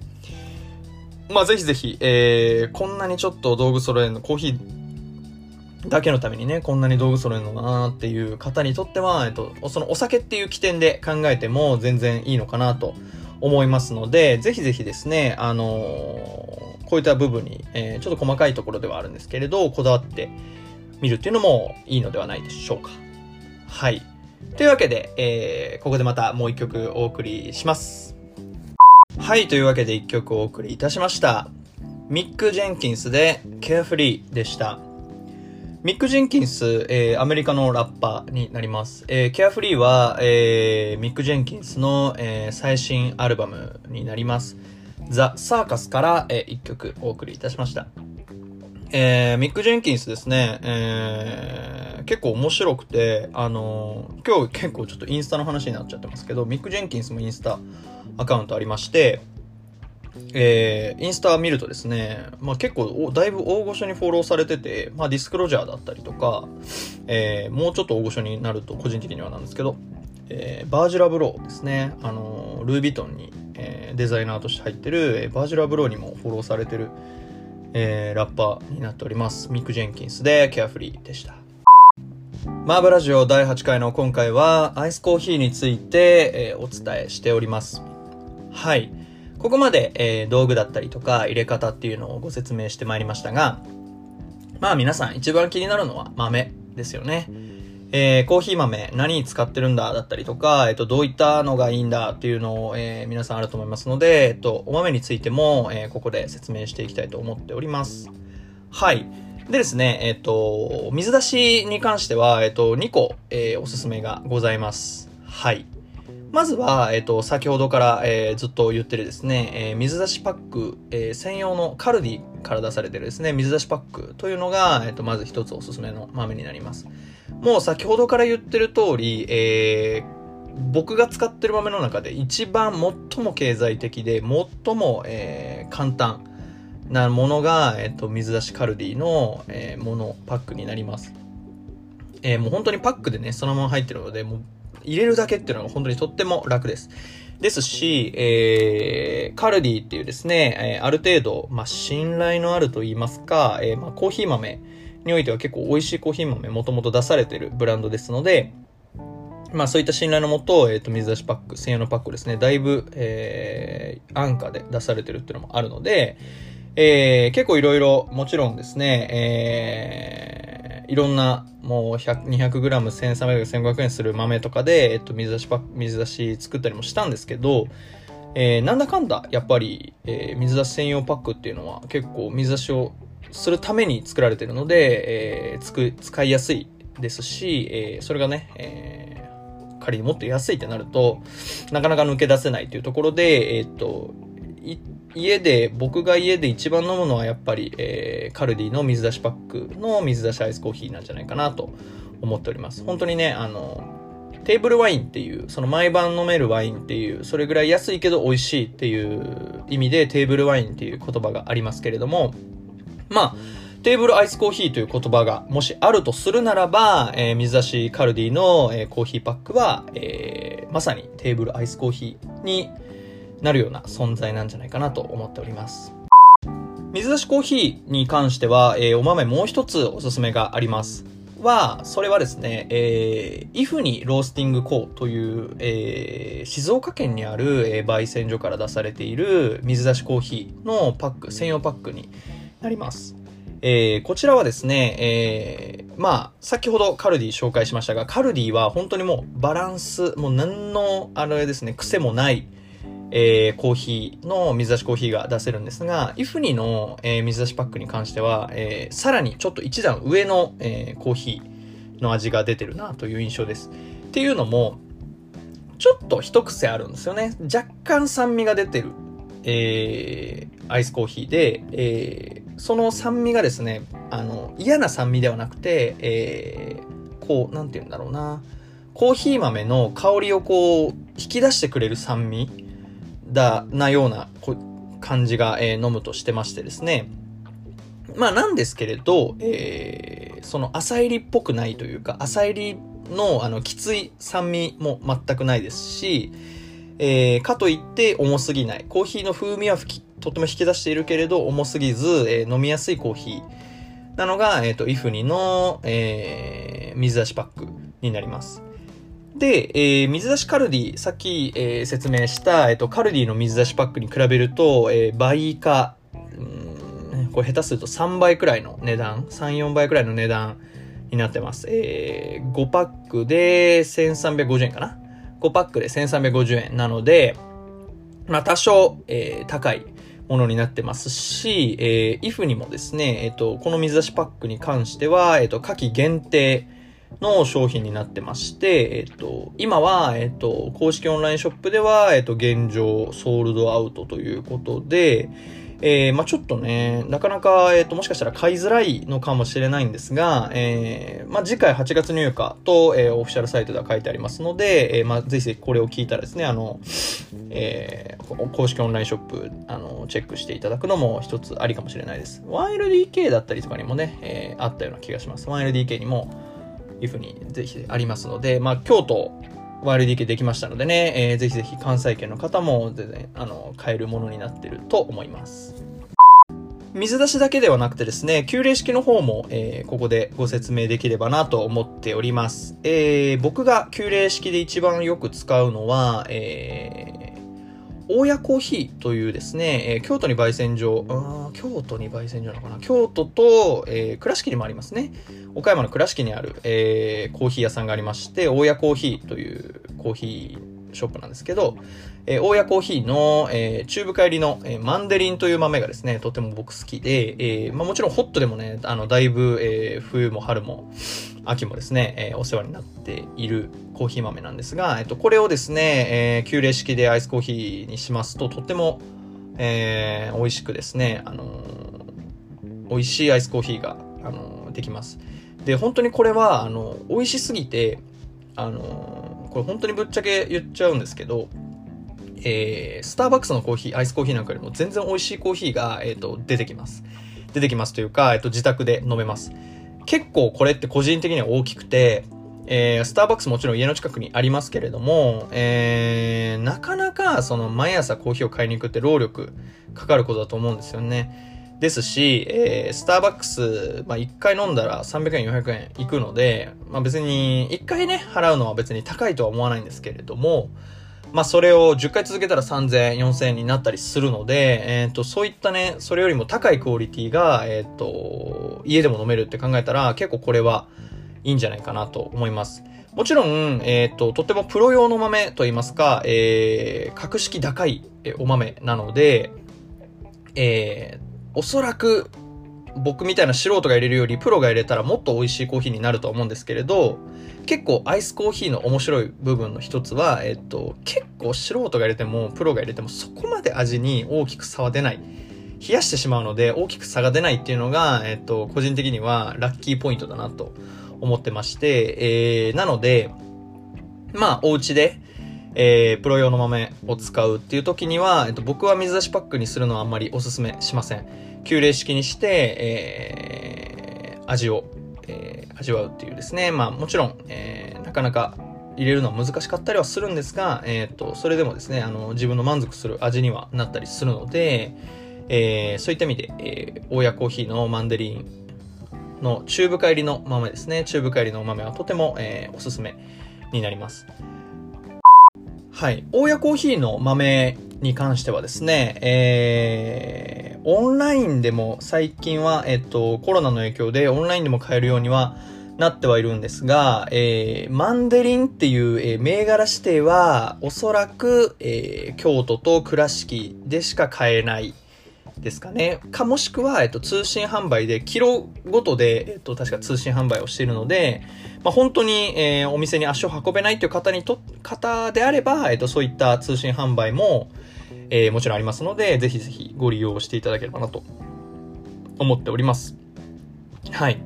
A: まあぜひぜひ、えー、こんなにちょっと道具揃えるの、コーヒーだけのためにね、こんなに道具揃えるのかなっていう方にとっては、えっと、そのお酒っていう起点で考えても全然いいのかなと思いますので、ぜひぜひですね、あのー、こういった部分に、えー、ちょっと細かいところではあるんですけれど、こだわってみるっていうのもいいのではないでしょうか。はい。というわけで、えー、ここでまたもう一曲お送りします。はい、というわけで一曲お送りいたしました。ミック・ジェンキンスで Carefree でした。ミック・ジェンキンス、えー、アメリカのラッパーになります。えー、Carefree は、えー、ミック・ジェンキンスの、えー、最新アルバムになります。ザ・サーカスから、えー、曲お送りいたしました。えー、ミック・ジェンキンスですね、えー、結構面白くて、あのー、今日結構ちょっとインスタの話になっちゃってますけど、ミック・ジェンキンスもインスタアカウントありまして、えー、インスタ見るとですね、まあ、結構だいぶ大御所にフォローされてて、まあ、ディスクロジャーだったりとか、えー、もうちょっと大御所になると個人的にはなんですけど、えー、バージュラブローですね、あのルービトンに、えー、デザイナーとして入ってる、えー、バージュラブローにもフォローされてる、えー、ラッパーになっております。ミック・ジェンキンスでケアフリーでした。マーブラジオ第8回の今回はアイスコーヒーについて、えー、お伝えしております。はい。ここまで、えー、道具だったりとか入れ方っていうのをご説明してまいりましたが、まあ皆さん一番気になるのは豆ですよね。えー、コーヒー豆何使ってるんだだったりとか、えっ、ー、と、どういったのがいいんだっていうのを、えー、皆さんあると思いますので、えっ、と、お豆についても、えここで説明していきたいと思っております。はい。でですね、えっ、と、水出しに関しては、えっ、と、2個、えおすすめがございます。はい。まずは、えっ、と、先ほどから、えー、ずっと言ってるですね、えー、水出しパック、えー、専用のカルディから出されてるですね、水出しパックというのが、えっ、と、まず一つおすすめの豆になります。もう先ほどから言ってる通り、え僕が使ってる豆の中で一番最も経済的で、最も、え簡単なものが、えっ、と、水出しカルディの、えもの、パックになります。えもう本当にパックでね、そのまま入ってるので、もう入れるだけっていうのが本当にとっても楽です。ですし、えー、カルディっていうですね、えー、ある程度、まあ、信頼のあると言いますか、えー、まあ、コーヒー豆においては結構美味しいコーヒー豆もともと出されてるブランドですので、まあそういった信頼のもと、えっ、ー、と、水出しパック、専用のパックですね、だいぶ、えー、安価で出されてるっていうのもあるので、えー、結構いろいろ、もちろんですね、えー、いろんな、もう、200g、1300 1500円する豆とかで、えっと、水出しパ、水出し作ったりもしたんですけど、えー、なんだかんだ、やっぱり、えー、水出し専用パックっていうのは結構水出しをするために作られてるので、えー、つく、使いやすいですし、えー、それがね、えー、仮にもっと安いってなると、なかなか抜け出せないというところで、えー、っと、家で、僕が家で一番飲むのはやっぱり、えー、カルディの水出しパックの水出しアイスコーヒーなんじゃないかなと思っております。本当にね、あの、テーブルワインっていう、その毎晩飲めるワインっていう、それぐらい安いけど美味しいっていう意味でテーブルワインっていう言葉がありますけれども、まあ、テーブルアイスコーヒーという言葉がもしあるとするならば、えー、水出しカルディの、えー、コーヒーパックは、えー、まさにテーブルアイスコーヒーになるような存在なんじゃないかなと思っております。水出しコーヒーに関しては、えー、お豆もう一つおすすめがあります。は、それはですね、えー、イフニロースティングコーという、えー、静岡県にある、えー、焙煎所から出されている水出しコーヒーのパック、専用パックになります。えー、こちらはですね、えー、まあ、先ほどカルディ紹介しましたが、カルディは本当にもうバランス、もう何の、あれですね、癖もない、えー、コーヒーの水出しコーヒーが出せるんですが、イフニの、えー、水出しパックに関しては、えー、さらにちょっと一段上の、えー、コーヒーの味が出てるなという印象です。っていうのも、ちょっと一癖あるんですよね。若干酸味が出てる、えー、アイスコーヒーで、えー、その酸味がですね、あの、嫌な酸味ではなくて、えー、こう、なんて言うんだろうな。コーヒー豆の香りをこう、引き出してくれる酸味だ、なような感じが、えー、飲むとしてましてですね。まあなんですけれど、えー、その浅入りっぽくないというか、浅入りのあのきつい酸味も全くないですし、えー、かといって重すぎない。コーヒーの風味はとても引き出しているけれど重すぎず、えー、飲みやすいコーヒーなのが、えっ、ー、と、イフニの、えー、水出しパックになります。で、えー、水出しカルディ、さっき、えー、説明した、えっ、と、カルディの水出しパックに比べると、えー、倍以下、うんこれ下手すると3倍くらいの値段、3、4倍くらいの値段になってます。えー、5パックで1350円かな ?5 パックで1350円なので、まあ多少、えー、高いものになってますし、えー、イフにもですね、えっ、ー、と、この水出しパックに関しては、えっ、ー、と、夏季限定、の商品になってまして、えっと、今は、えっと、公式オンラインショップでは、えっと、現状、ソールドアウトということで、えー、まあちょっとね、なかなか、えっ、ー、と、もしかしたら買いづらいのかもしれないんですが、えー、まあ次回8月入荷と、えー、オフィシャルサイトでは書いてありますので、えー、まあぜひぜひこれを聞いたらですね、あの、えー、公式オンラインショップ、あの、チェックしていただくのも一つありかもしれないです。1LDK だったりとかにもね、えー、あったような気がします。1LDK にも、いうふうにぜひありますので、まあ、京都 YLDK できましたのでね、えー、ぜひぜひ関西圏の方も全然、あの、買えるものになってると思います。水出しだけではなくてですね、旧礼式の方も、えー、ここでご説明できればなと思っております。えー、僕が旧礼式で一番よく使うのは、え大谷コーヒーというですね、えー、京都に焙煎所、あ京都に焙煎所なのかな？京都と、えー、倉敷にもありますね。岡山の倉敷にある、えー、コーヒー屋さんがありまして、大谷コーヒーというコーヒーショップなんですけど、えー、大谷コーヒーの、えー、チューブ帰りの、えー、マンデリンという豆がですね、とても僕好きで、えー、まあもちろんホットでもね、あの、だいぶ、えー、冬も春も、秋もですね、えー、お世話になっているコーヒー豆なんですが、えっと、これをですね、えー、急冷式でアイスコーヒーにしますと、とても、えー、美味しくですね、あのー、美味しいアイスコーヒーが、あのー、できます。で、本当にこれは、あの、美味しすぎて、あの、これ本当にぶっちゃけ言っちゃうんですけど、えー、スターバックスのコーヒー、アイスコーヒーなんかよりも全然美味しいコーヒーが、え、ー、と、出てきます。出てきますというか、えっ、ー、と、自宅で飲めます。結構これって個人的には大きくて、えー、スターバックスもちろん家の近くにありますけれども、えー、なかなかその毎朝コーヒーを買いに行くって労力かかることだと思うんですよね。ですし、えー、スターバックス、まあ、1回飲んだら300円、400円いくので、まあ、別に1回ね、払うのは別に高いとは思わないんですけれども、まあ、それを10回続けたら3000円、4000円になったりするので、えっ、ー、と、そういったね、それよりも高いクオリティが、えっ、ー、と、家でも飲めるって考えたら、結構これはいいんじゃないかなと思います。もちろん、えっ、ー、と、とってもプロ用の豆といいますか、えー、格式高いお豆なので、え、おそらく、僕みたいな素人が入れるよりプロが入れたらもっと美味しいコーヒーになると思うんですけれど、結構アイスコーヒーの面白い部分の一つは、えっと、結構素人が入れてもプロが入れてもそこまで味に大きく差は出ない。冷やしてしまうので大きく差が出ないっていうのが、えっと、個人的にはラッキーポイントだなと思ってまして、えー、なので、まあ、お家で、えー、プロ用の豆を使うっていう時には、えっと、僕は水出しパックにするのはあんまりおすすめしません。急冷式にして、えー、味をえー、味わうっていうですね。まあもちろん、えー、なかなか入れるのは難しかったりはするんですが、えっ、と、それでもですね、あの、自分の満足する味にはなったりするので、えー、そういった意味で、えー、大谷コーヒーのマンデリンのチューブ帰りの豆ですね。チューブ帰りの豆はとても、えー、おすすめになります。はい。オオヤコーヒーの豆に関してはですね、えー、オンラインでも最近は、えっと、コロナの影響でオンラインでも買えるようにはなってはいるんですが、えー、マンデリンっていう、えー、銘柄指定は、おそらく、えー、京都と倉敷でしか買えないですかね。か、もしくは、えっと、通信販売で、キロごとで、えっと、確か通信販売をしているので、まあ、本当に、えー、お店に足を運べないっていう方にと、方であれば、えっと、そういった通信販売も、えー、もちろんありますので、ぜひぜひご利用していただければなと思っております。はい。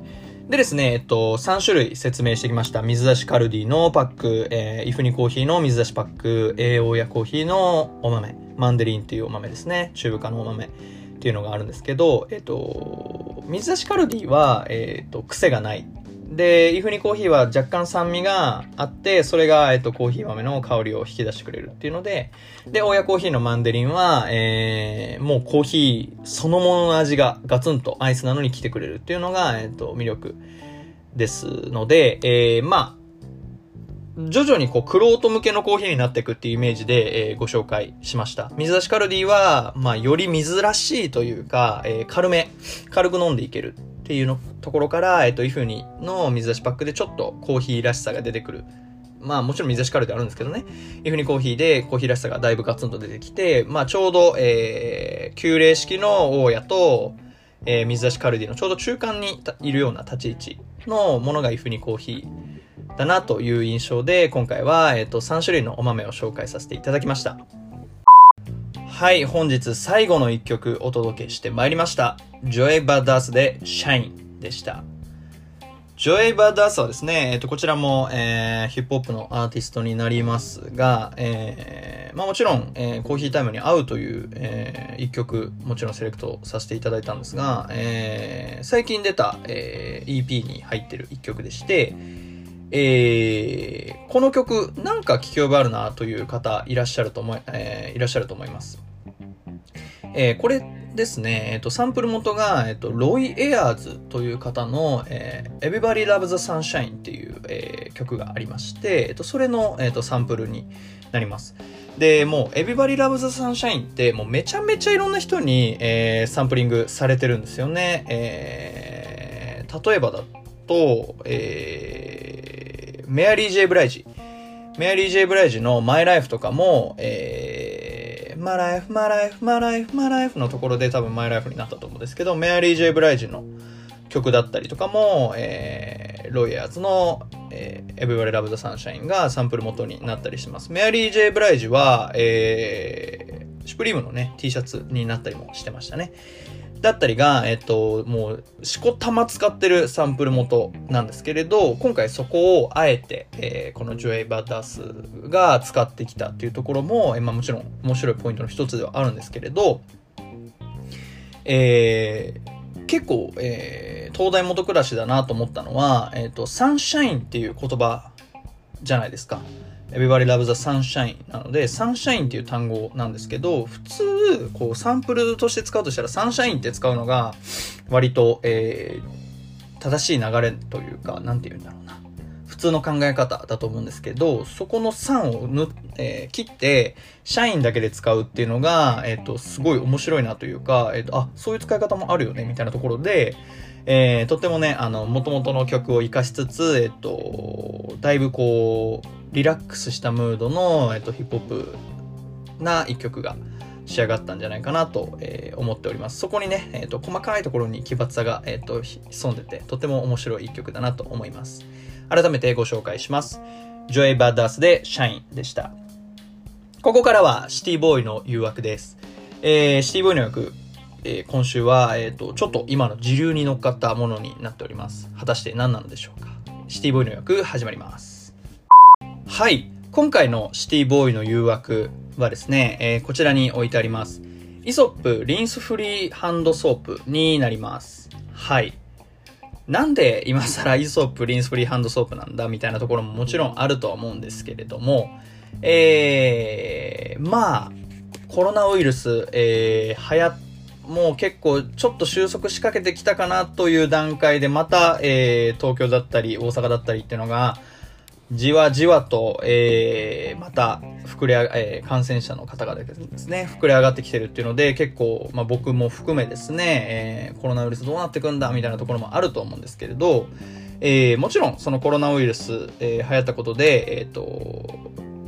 A: でですね、えっと、3種類説明してきました。水出しカルディのパック、えー、イフニコーヒーの水出しパック、栄養やコーヒーのお豆、マンデリンっていうお豆ですね。中部化のお豆っていうのがあるんですけど、えっと、水出しカルディは、えっと、癖がないで、イフニコーヒーは若干酸味があって、それが、えっと、コーヒー豆の香りを引き出してくれるっていうので、で、親コーヒーのマンデリンは、えー、もうコーヒーそのものの味がガツンとアイスなのに来てくれるっていうのが、えっと、魅力ですので、えー、まあ、徐々にこう、クロート向けのコーヒーになっていくっていうイメージで、えー、ご紹介しました。水出しカルディは、まあ、より水らしいというか、えー、軽め、軽く飲んでいけるっていうのところから、えっと、イフニの水出しパックでちょっとコーヒーらしさが出てくる。まあもちろん水出しカルであるんですけどね。イフニコーヒーでコーヒーらしさがだいぶガツンと出てきて、まあちょうど、えー、旧礼式の大家と、えー、水出しカルディのちょうど中間にいるような立ち位置のものがイフニコーヒーだなという印象で、今回は、えっ、と、3種類のお豆を紹介させていただきました。はい、本日最後の一曲お届けしてまいりました。ジョエ・バダースでシャインでした。ジョエ・バダースはですね、えっと、こちらも、えー、ヒップホップのアーティストになりますが、えー、まあもちろん、えー、コーヒータイムに合うという、えー、一曲、もちろんセレクトさせていただいたんですが、えー、最近出た、えー、EP に入ってる一曲でして、えー、この曲、なんか聞き覚えあるなという方いらっしゃると思い、えー、いらっしゃると思います。えー、これですね、えっと、サンプル元が、えっと、ロイ・エアーズという方の、えー、Everybody Loves the Sunshine っていう、えー、曲がありまして、えっと、それの、えっと、サンプルになります。で、もう、Everybody Loves the Sunshine って、もうめちゃめちゃいろんな人に、えー、サンプリングされてるんですよね。えー、例えばだと、えー、メアリー・ジェイ・ブライジ。メアリー・ジェイ・ブライジの My Life とかも、えー、My Life, My Life, My Life, My Life のところで多分マイライフになったと思うんですけど、メアリー・ジェイ・ブライジの曲だったりとかも、えー、ロイヤーズの、えー、Everybody Love the Sunshine がサンプル元になったりします。メアリー・ジェイ・ブライジは、えー、シュプリームのね、T シャツになったりもしてましたね。だったりが、えっと、もう、しこたま使ってるサンプル元なんですけれど、今回そこをあえて、えー、このジョエ・バダスが使ってきたっていうところも、え、まあもちろん面白いポイントの一つではあるんですけれど、えー、結構、えー、東大元暮らしだなと思ったのは、えっ、と、サンシャインっていう言葉じゃないですか。Everybody loves the sunshine なので、サンシャインっていう単語なんですけど、普通、こう、サンプルとして使うとしたら、サンシャインって使うのが、割と、えー、正しい流れというか、なんて言うんだろうな。普通の考え方だと思うんですけど、そこの3をぬ、えー、切って、社員だけで使うっていうのが、えっ、ー、と、すごい面白いなというか、えっ、ー、と、あ、そういう使い方もあるよね、みたいなところで、えー、とってもね、あの、元々の曲を活かしつつ、えっと、だいぶこう、リラックスしたムードの、えっと、ヒップホップな一曲が仕上がったんじゃないかなと、えー、思っております。そこにね、えっと、細かいところに奇抜さが、えっと、潜んでて、とても面白い一曲だなと思います。改めてご紹介します。 Joey Bada$$ で Shine でした。ここからはシティボーイの誘惑です。えー、シティボーイの誘惑、えー、今週は、えっ、ー、と、ちょっと今の時流に乗っかったものになっております。果たして何なのでしょうか。シティボーイの誘惑始まります。はい。今回のシティボーイの誘惑はですね、えー、こちらに置いてあります。イソップリンスフリーハンドソープになります。はい。なんで今更イソップリンスフリーハンドソープなんだみたいなところももちろんあるとは思うんですけれども、えー、まあ、コロナウイルス、えー、流行っもう結構ちょっと収束しかけてきたかなという段階でまた、えー、東京だったり大阪だったりっていうのがじわじわと、えー、また膨れ上が、えー、感染者の方がですね、膨れ上がってきてるっていうので、結構、まあ僕も含めですね、えー、コロナウイルスどうなってくんだみたいなところもあると思うんですけれど、えー、もちろんそのコロナウイルス、えー、流行ったことで、えっ、ー、と、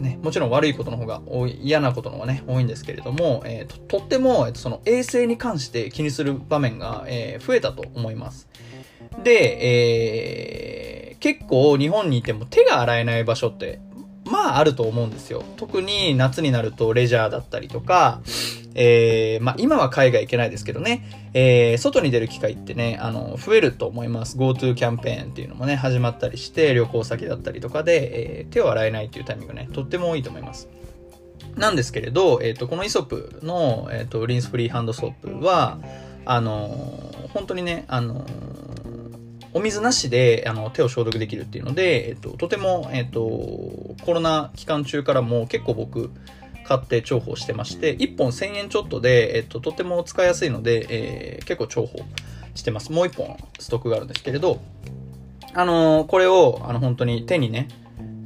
A: ね、もちろん悪いことの方が多い、嫌なことの方がね、多いんですけれども、えー、ととっても、えー、とその衛生に関して気にする場面が、えー、増えたと思います。で、えー、結構日本にいても手が洗えない場所って、まああると思うんですよ。特に夏になるとレジャーだったりとか、えー、まあ今は海外行けないですけどね、えー、外に出る機会ってね、あの、増えると思います。GoTo キャンペーンっていうのもね、始まったりして、旅行先だったりとかで、えー、手を洗えないっていうタイミングね、とっても多いと思います。なんですけれど、えっ、ー、と、このイソップの、えっ、ー、と、リンスフリーハンドソープは、あの本当にね、あのお水なしであの手を消毒できるっていうので、えっと、とても、えっと、コロナ期間中からも結構僕、買って重宝してまして、1本1000円ちょっとで、えっと、とても使いやすいので、えー、結構重宝してます。もう1本ストックがあるんですけれど、あのー、これを、あの、本当に手にね、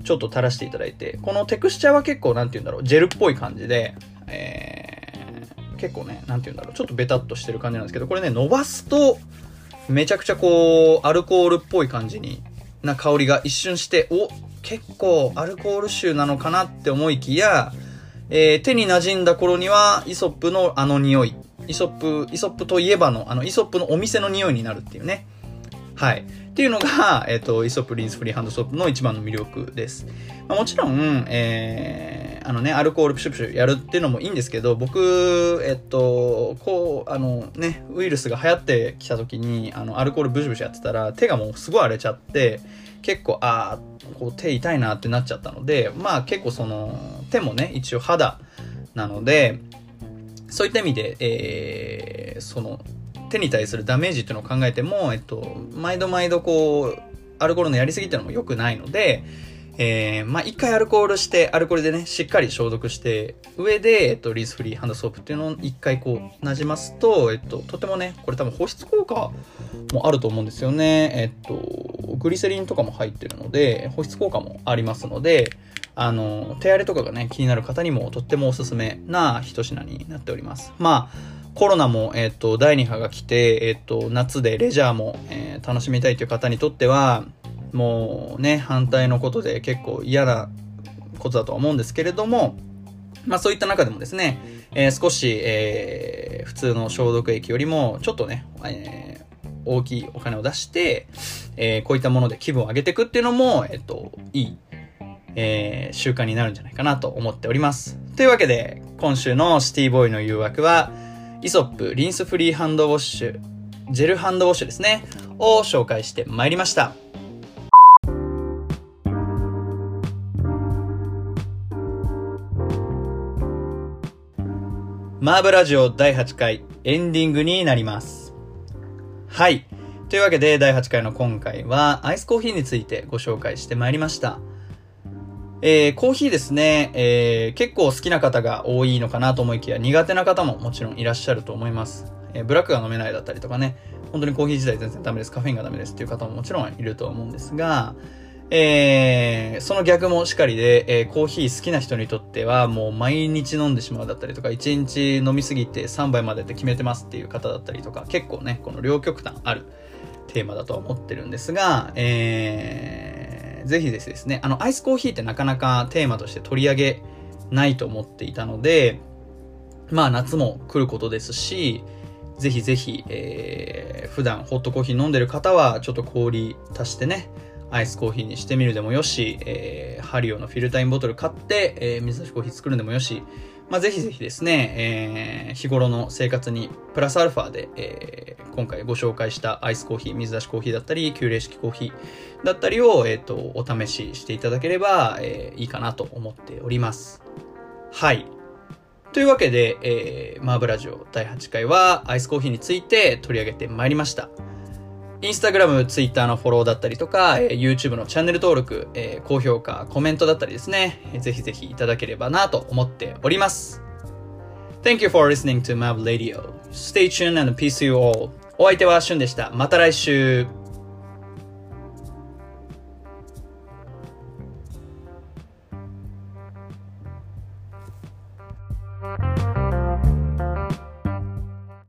A: ちょっと垂らしていただいて、このテクスチャーは結構、なんて言うんだろう、ジェルっぽい感じで、えー、結構ね、なんて言うんだろう、ちょっとベタっとしてる感じなんですけど、これね、伸ばすと、めちゃくちゃこう、アルコールっぽい感じにな香りが一瞬して、お、結構アルコール臭なのかなって思いきや、えー、手に馴染んだ頃には、イソップのあの匂い。イソップ、イソップといえばの、あの、イソップのお店の匂いになるっていうね。はい。っていうのが、えっ、ー、と、イソップリンスフリーハンドソープの一番の魅力です。まあ、もちろん、えー、あのね、アルコールプシュプシュやるっていうのもいいんですけど、僕、えっと、こう、あのね、ウイルスが流行ってきた時に、あの、アルコールブシュブシュやってたら、手がもうすごい荒れちゃって、結構、ああ、こう手痛いなってなっちゃったので、まあ結構その、手もね、一応肌なので、そういった意味で、えー、その、手に対するダメージっていうのを考えても、えっと、毎度毎度こう、アルコールのやりすぎっていうのも良くないので、えー、まあ、一回アルコールして、アルコールでね、しっかり消毒して、上で、えっと、リースフリーハンドソープっていうのを一回こう、馴染ますと、えっと、とてもね、これ多分保湿効果もあると思うんですよね。えっと、グリセリンとかも入ってるので、保湿効果もありますので、あの、手荒れとかがね、気になる方にもとってもおすすめな一品になっております。まあ、コロナも、えっ、と、第2波が来て、えっ、と、夏でレジャーも、えー、楽しみたいという方にとっては、もうね、反対のことで結構嫌なことだとは思うんですけれども、まあそういった中でもですね、えー、少し、えー、普通の消毒液よりもちょっとね、えー、大きいお金を出して、えー、こういったもので気分を上げていくっていうのも、えっと、いい、えー、習慣になるんじゃないかなと思っております。というわけで、今週のシティボーイの誘惑は、イソップリンスフリーハンドウォッシュ、ジェルハンドウォッシュですね、を紹介してまいりました。マーブラジオ第8回エンディングになります。はい。というわけで第8回の今回はアイスコーヒーについてご紹介してまいりました。えー、コーヒーですね、えー、結構好きな方が多いのかなと思いきや、苦手な方ももちろんいらっしゃると思います。えー、ブラックが飲めないだったりとかね、本当にコーヒー自体全然ダメです、カフェインがダメですっていう方ももちろんいると思うんですが、えー、その逆もしかりで、えー、コーヒー好きな人にとってはもう毎日飲んでしまうだったりとか、1日飲みすぎて3杯までって決めてますっていう方だったりとか、結構ね、この両極端あるテーマだとは思ってるんですが、えー、ぜひですね、あの、アイスコーヒーってなかなかテーマとして取り上げないと思っていたので、まあ夏も来ることですし、ぜひぜひ、えー、普段ホットコーヒー飲んでる方は、ちょっと氷足してね、アイスコーヒーにしてみるでもよし、えー、ハリオのフィルタインボトル買って、えー、水出しコーヒー作るでもよし、まあ、ぜひぜひですね、えー、日頃の生活にプラスアルファで、えー、今回ご紹介したアイスコーヒー、水出しコーヒーだったり、急冷式コーヒーだったりを、えっ、ー、と、お試ししていただければ、えー、いいかなと思っております。はい。というわけで、えー、マーブラジオ第8回はアイスコーヒーについて取り上げてまいりました。インスタグラム、ツイッターのフォローだったりとか、えー、YouTube のチャンネル登録、えー、高評価、コメントだったりですね、えー、ぜひぜひいただければなと思っております。Thank you for listening to Mav Radio. Stay tuned and peace you all. お相手はしゅんでした。また来週。